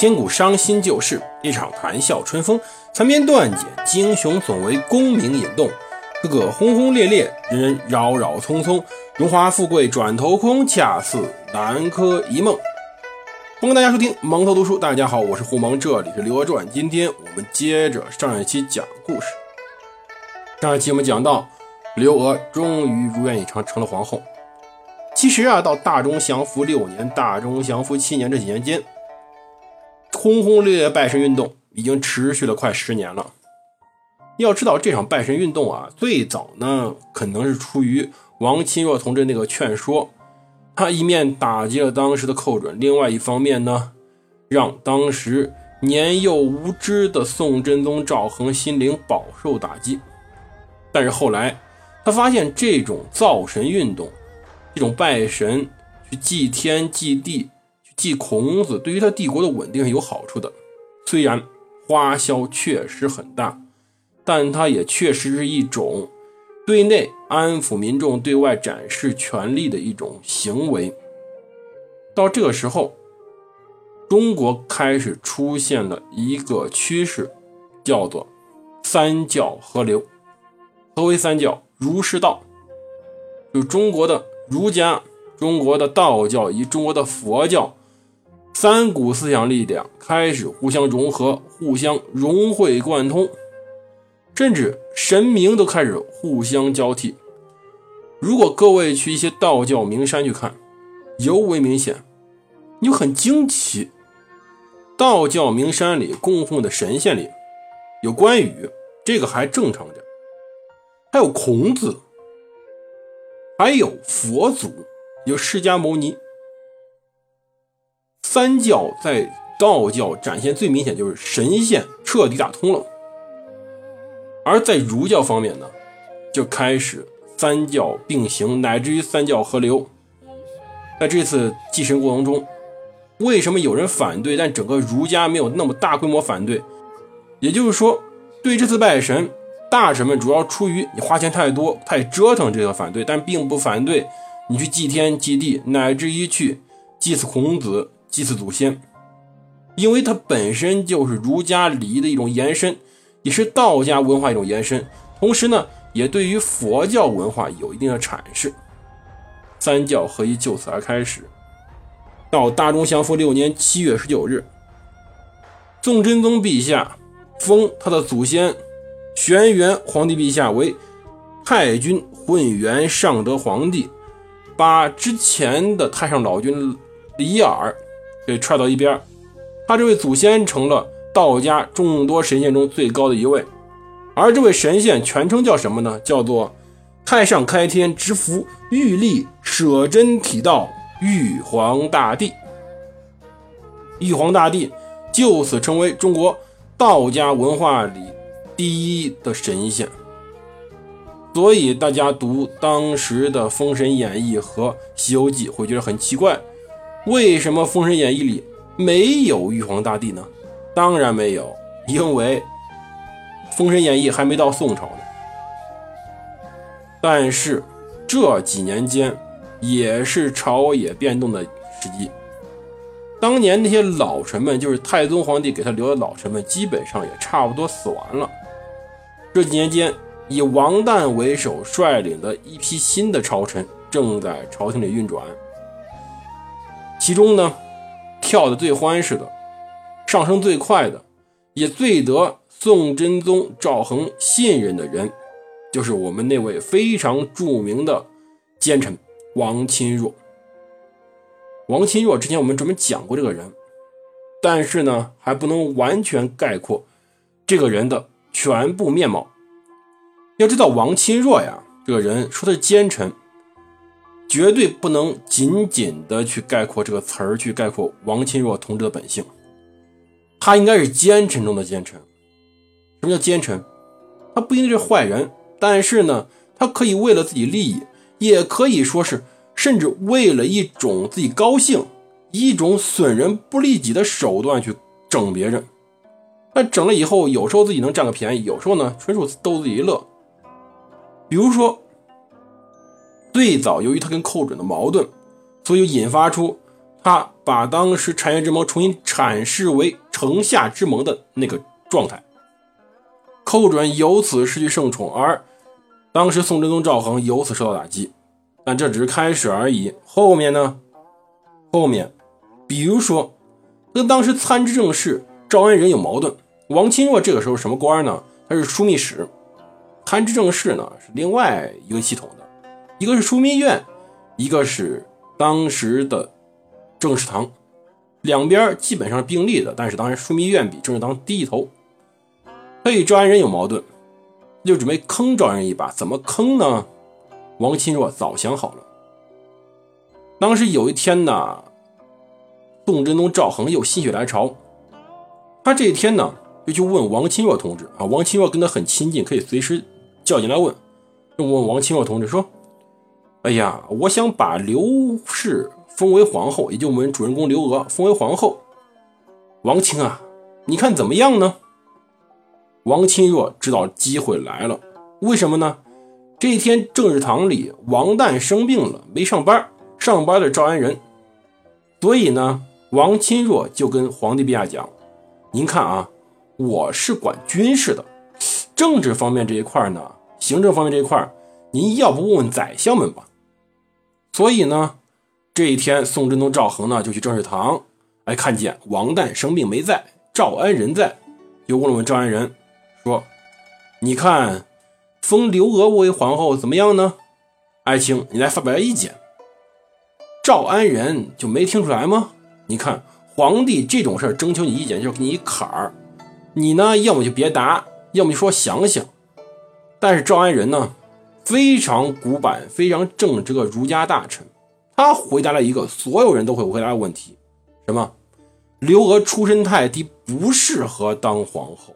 千古伤心旧事，一场谈笑春风。残篇断简，英雄总为功名引动。个个轰轰烈烈，人人扰扰匆匆。荣华富贵转头空，恰似南柯一梦。欢迎大家收听蒙头读书。大家好，我是胡蒙，这里是《刘娥传》。今天我们接着上一期讲故事。上一期我们讲到，刘娥终于如愿以偿，成了皇后。其实啊，到大中祥符六年、大中祥符七年这几年间，轰轰烈烈拜神运动已经持续了快十年了。要知道，这场拜神运动啊，最早呢可能是出于王钦若同志那个劝说，他一面打击了当时的寇准，另外一方面呢，让当时年幼无知的宋真宗赵恒心灵饱受打击。但是后来，他发现这种造神运动。这种拜神、去祭天、祭地、祭孔子，对于他帝国的稳定是有好处的。虽然花销确实很大，但它也确实是一种对内安抚民众、对外展示权力的一种行为。到这个时候，中国开始出现了一个趋势，叫做“三教合流”。何为三教？儒释道，就中国的。儒家、中国的道教以及中国的佛教三股思想力量开始互相融合、互相融会贯通，甚至神明都开始互相交替。如果各位去一些道教名山去看，尤为明显，你就很惊奇。道教名山里供奉的神仙里有关羽，这个还正常点，还有孔子。还有佛祖，有释迦牟尼。三教在道教展现最明显，就是神仙彻底打通了；而在儒教方面呢，就开始三教并行，乃至于三教合流。在这次祭神过程中，为什么有人反对，但整个儒家没有那么大规模反对？也就是说，对这次拜神。大臣们主要出于你花钱太多、太折腾这个反对，但并不反对你去祭天祭地，乃至于去祭祀孔子、祭祀祖先，因为它本身就是儒家礼仪的一种延伸，也是道家文化一种延伸，同时呢，也对于佛教文化有一定的阐释。三教合一就此而开始。到大中祥符六年七月十九日，宋真宗陛下封他的祖先。玄元皇帝陛下为太君混元上德皇帝，把之前的太上老君李耳给踹到一边，他这位祖先成了道家众多神仙中最高的一位，而这位神仙全称叫什么呢？叫做太上开天直符玉历舍真体道玉皇大帝。玉皇大帝就此成为中国道家文化里。第一的神仙，所以大家读当时的《封神演义》和《西游记》会觉得很奇怪，为什么《封神演义》里没有玉皇大帝呢？当然没有，因为《封神演义》还没到宋朝呢。但是这几年间，也是朝野变动的时机。当年那些老臣们，就是太宗皇帝给他留的老臣们，基本上也差不多死完了。这几年间，以王旦为首率领的一批新的朝臣正在朝廷里运转。其中呢，跳得最欢实的、上升最快的、也最得宋真宗赵恒信任的人，就是我们那位非常著名的奸臣王钦若。王钦若之前我们专门讲过这个人，但是呢，还不能完全概括这个人的。全部面貌，要知道王钦若呀，这个人说他是奸臣，绝对不能仅仅的去概括这个词儿，去概括王钦若同志的本性。他应该是奸臣中的奸臣。什么叫奸臣？他不一定是坏人，但是呢，他可以为了自己利益，也可以说是甚至为了一种自己高兴，一种损人不利己的手段去整别人。那整了以后，有时候自己能占个便宜，有时候呢，纯属逗自己一乐。比如说，最早由于他跟寇准的矛盾，所以引发出他把当时澶渊之盟重新阐释为城下之盟的那个状态。寇准由此失去圣宠，而当时宋真宗赵恒由此受到打击。但这只是开始而已，后面呢？后面，比如说跟当时参知政事赵安仁有矛盾。王钦若这个时候什么官呢？他是枢密使。参知政事呢是另外一个系统的，一个是枢密院，一个是当时的政事堂，两边基本上是并立的。但是当然枢密院比政事堂低一头。他与赵安仁有矛盾，就准备坑赵安仁一把。怎么坑呢？王钦若早想好了。当时有一天呢，宋真宗赵恒又心血来潮，他这一天呢就去问王钦若同志啊。王钦若跟他很亲近，可以随时叫进来问。就问王钦若同志说：“哎呀，我想把刘氏封为皇后，也就我们主人公刘娥封为皇后。王钦啊，你看怎么样呢？”王钦若知道机会来了，为什么呢？这一天，政治堂里，王旦生病了，没上班。上班的赵安仁，所以呢，王钦若就跟皇帝陛下讲：“您看啊，我是管军事的，政治方面这一块呢，行政方面这一块，您要不问问宰相们吧。”所以呢，这一天，宋真宗赵恒呢就去政事堂，哎，看见王旦生病没在，赵安仁在，就问了问赵安仁，说：“你看。”封刘娥为皇后怎么样呢？爱卿，你来发表意见。赵安仁就没听出来吗？你看，皇帝这种事征求你意见，就是给你一坎儿。你呢，要么就别答，要么就说想想。但是赵安仁呢，非常古板、非常正直的儒家大臣，他回答了一个所有人都会回答的问题：什么？刘娥出身太低，不适合当皇后。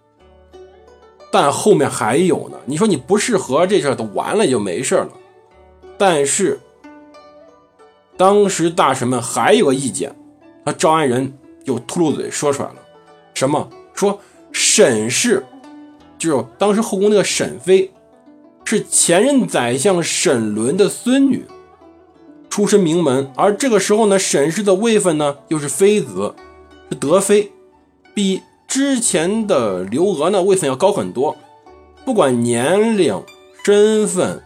但后面还有呢，你说你不适合这事儿都完了就没事了。但是当时大臣们还有个意见，他赵安仁就秃噜嘴说出来了，什么说沈氏，就是当时后宫那个沈妃，是前任宰相沈伦的孙女，出身名门，而这个时候呢，沈氏的位分呢又是妃子，是德妃，比。之前的刘娥呢，位分要高很多，不管年龄、身份，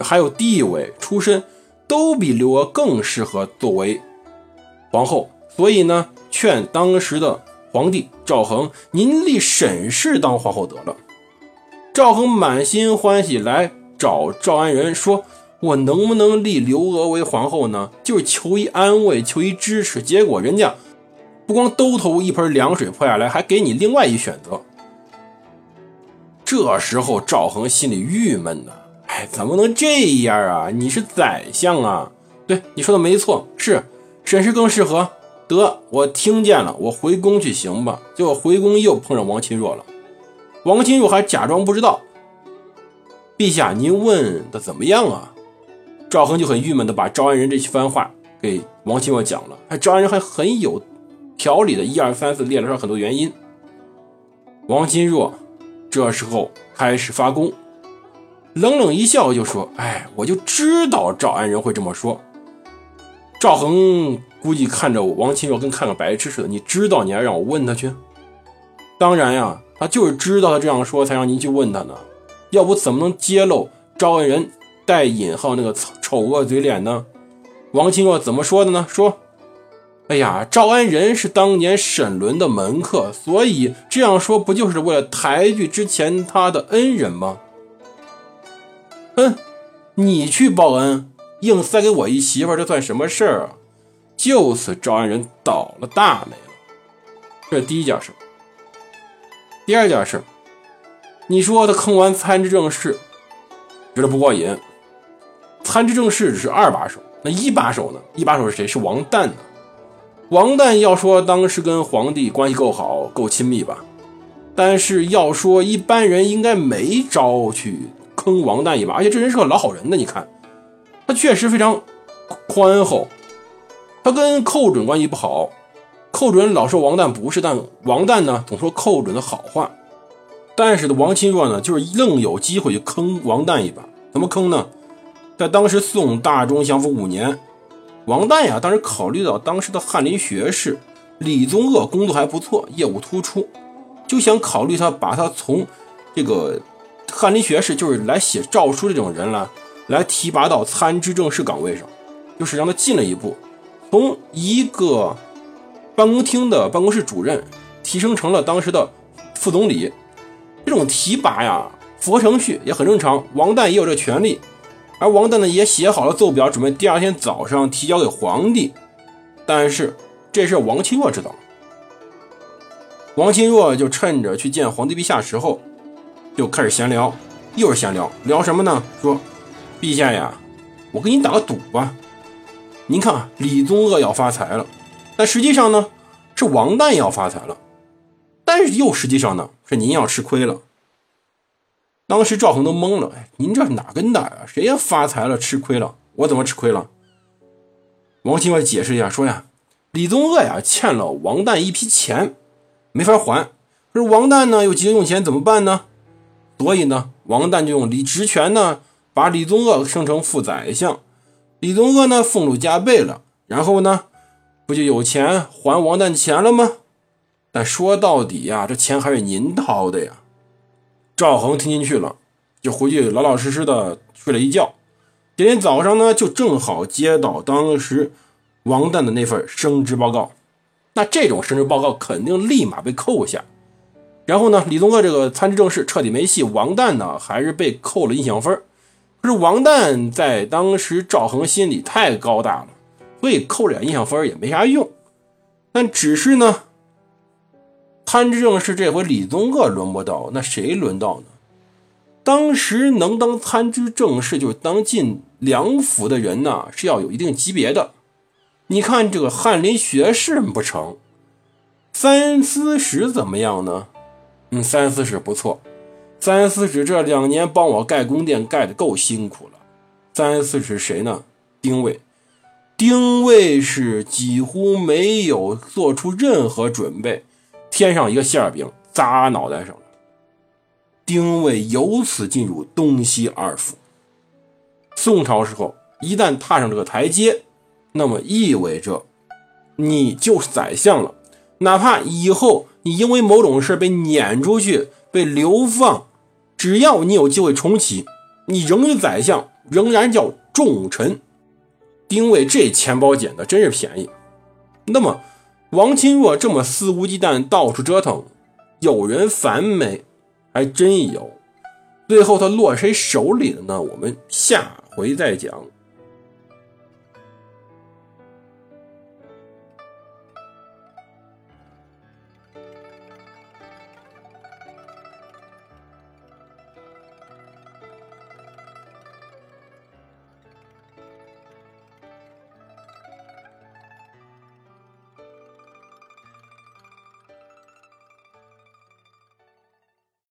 还有地位、出身，都比刘娥更适合作为皇后。所以呢，劝当时的皇帝赵恒，您立沈氏当皇后得了。赵恒满心欢喜来找赵安仁，说：“我能不能立刘娥为皇后呢？就是求一安慰，求一支持。”结果人家。不光兜头一盆凉水泼下来，还给你另外一选择。这时候赵恒心里郁闷呢，哎，怎么能这样啊？你是宰相啊？对，你说的没错，是沈氏更适合。得，我听见了，我回宫去行吧。结果回宫又碰上王钦若了，王钦若还假装不知道。陛下，您问的怎么样啊？赵恒就很郁闷的把赵安仁这番话给王钦若讲了，还赵安仁还很有。条理的一二三四列了上很多原因。王钦若这时候开始发功，冷冷一笑就说：“哎，我就知道赵安仁会这么说。”赵恒估计看着王钦若跟看个白痴似的，你知道你还让我问他去？当然呀，他就是知道他这样说才让您去问他呢，要不怎么能揭露赵安仁带引号那个丑恶嘴脸呢？王钦若怎么说的呢？说。哎呀，赵安仁是当年沈伦的门客，所以这样说不就是为了抬举之前他的恩人吗？哼，你去报恩，硬塞给我一媳妇，这算什么事儿啊？就此，赵安仁倒了大霉了。这是第一件事。第二件事，你说他坑完参知政事，觉得不过瘾。参知政事只是二把手，那一把手呢？一把手是谁？是王旦呢？王旦要说当时跟皇帝关系够好、够亲密吧，但是要说一般人应该没招去坑王旦一把，而且这人是个老好人呢。你看，他确实非常宽厚，他跟寇准关系不好，寇准老说王旦不是，但王旦呢总说寇准的好话。但是的王钦若呢，就是愣有机会去坑王旦一把，怎么坑呢？在当时宋大中祥符五年。王旦呀，当时考虑到当时的翰林学士李宗鄂工作还不错，业务突出，就想考虑他把他从这个翰林学士，就是来写诏书这种人来，来提拔到参知政事岗位上，就是让他进了一步，从一个办公厅的办公室主任提升成了当时的副总理。这种提拔呀，符合程序也很正常。王旦也有这权利。而王旦呢，也写好了奏表，准备第二天早上提交给皇帝。但是这事王钦若知道，王钦若就趁着去见皇帝陛下时候，就开始闲聊，又是闲聊，聊什么呢？说，陛下呀，我跟你打个赌吧。您看，李宗鄂要发财了，但实际上呢，是王旦要发财了，但是又实际上呢，是您要吃亏了。当时赵恒都懵了，哎，您这哪跟哪啊？谁呀发财了吃亏了？我怎么吃亏了？王钦若解释一下，说呀，李宗鄂呀欠了王旦一批钱，没法还。可是王旦呢又急着用钱，怎么办呢？所以呢，王旦就用李职权呢，把李宗鄂升成副宰相，李宗鄂呢俸禄加倍了，然后呢，不就有钱还王旦钱了吗？但说到底呀，这钱还是您掏的呀。赵恒听进去了，就回去老老实实的睡了一觉。第二天早上呢，就正好接到当时王旦的那份升职报告。那这种升职报告肯定立马被扣下。然后呢，李宗鄂这个参知政事彻底没戏，王旦呢还是被扣了印象分。可是王旦在当时赵恒心里太高大了，所以扣点印象分也没啥用。但只是呢。参知政事这回李宗鄂轮不到，那谁轮到呢？当时能当参知政事，就是当进梁府的人呢，是要有一定级别的。你看这个翰林学士不成，三司使怎么样呢？嗯，三司使不错，三司使这两年帮我盖宫殿，盖的够辛苦了。三司使谁呢？丁谓。丁谓是几乎没有做出任何准备。添上一个馅饼砸脑袋上了，丁谓由此进入东西二府。宋朝时候，一旦踏上这个台阶，那么意味着你就是宰相了。哪怕以后你因为某种事被撵出去、被流放，只要你有机会重启，你仍是宰相，仍然叫重臣。丁伟这钱包捡的真是便宜。那么。王钦若这么肆无忌惮到处折腾，有人烦没？还真有。最后他落谁手里了呢？我们下回再讲。